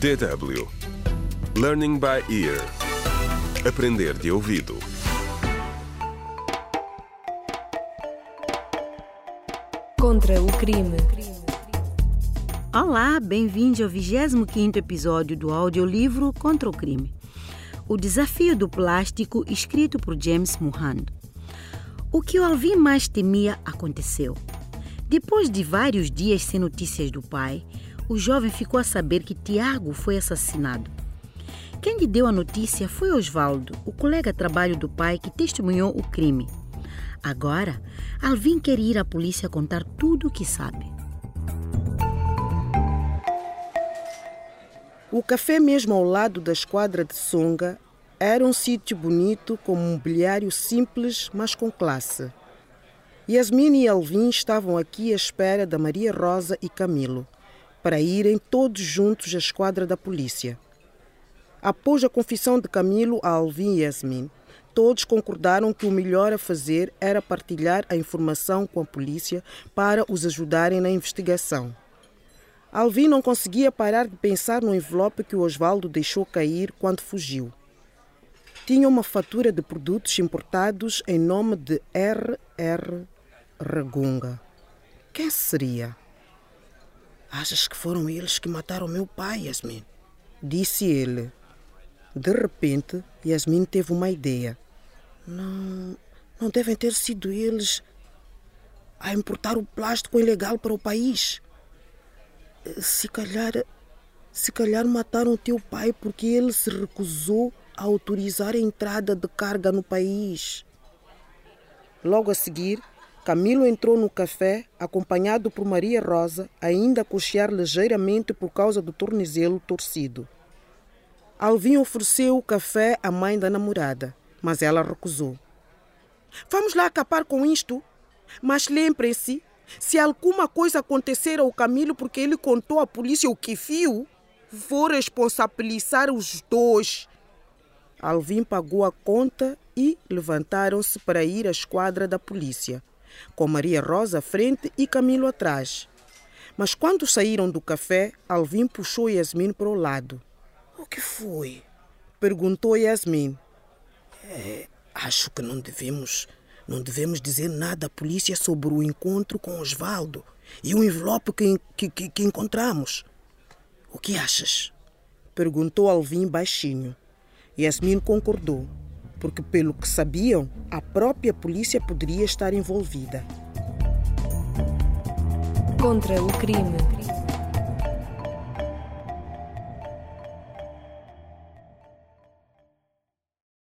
DW Learning by Ear Aprender de ouvido Contra o crime. Olá, bem-vindos ao 25º episódio do audiolivro Contra o Crime. O desafio do plástico escrito por James Mohand. O que o Alvin mais temia aconteceu. Depois de vários dias sem notícias do pai, o jovem ficou a saber que Tiago foi assassinado. Quem lhe deu a notícia foi Osvaldo, o colega de trabalho do pai que testemunhou o crime. Agora, Alvin quer ir à polícia contar tudo o que sabe. O café mesmo ao lado da esquadra de Songa era um sítio bonito com mobiliário simples, mas com classe. Yasmin e Alvin estavam aqui à espera da Maria Rosa e Camilo, para irem todos juntos à esquadra da polícia. Após a confissão de Camilo a Alvin e Yasmin, todos concordaram que o melhor a fazer era partilhar a informação com a polícia para os ajudarem na investigação. Alvin não conseguia parar de pensar no envelope que o Osvaldo deixou cair quando fugiu. Tinha uma fatura de produtos importados em nome de R.R. Ragunga. Quem seria? Achas que foram eles que mataram meu pai, Yasmin? Disse ele. De repente, Yasmin teve uma ideia. Não, não devem ter sido eles a importar o plástico ilegal para o país. Se calhar, se calhar mataram teu pai porque ele se recusou a autorizar a entrada de carga no país. Logo a seguir, Camilo entrou no café, acompanhado por Maria Rosa, ainda a cochear ligeiramente por causa do tornozelo torcido. Alvin ofereceu o café à mãe da namorada, mas ela recusou. Vamos lá acabar com isto? Mas lembrem-se, se alguma coisa acontecer ao Camilo porque ele contou à polícia o que viu, vou responsabilizar os dois. Alvin pagou a conta e levantaram-se para ir à esquadra da polícia, com Maria Rosa à frente e Camilo atrás. Mas quando saíram do café, Alvin puxou Yasmin para o lado. O que foi? Perguntou Yasmin. É, acho que não devemos, não devemos dizer nada à polícia sobre o encontro com Osvaldo e o envelope que, que, que, que encontramos. O que achas? Perguntou Alvin baixinho. Yasmin concordou, porque, pelo que sabiam, a própria polícia poderia estar envolvida. Contra o crime.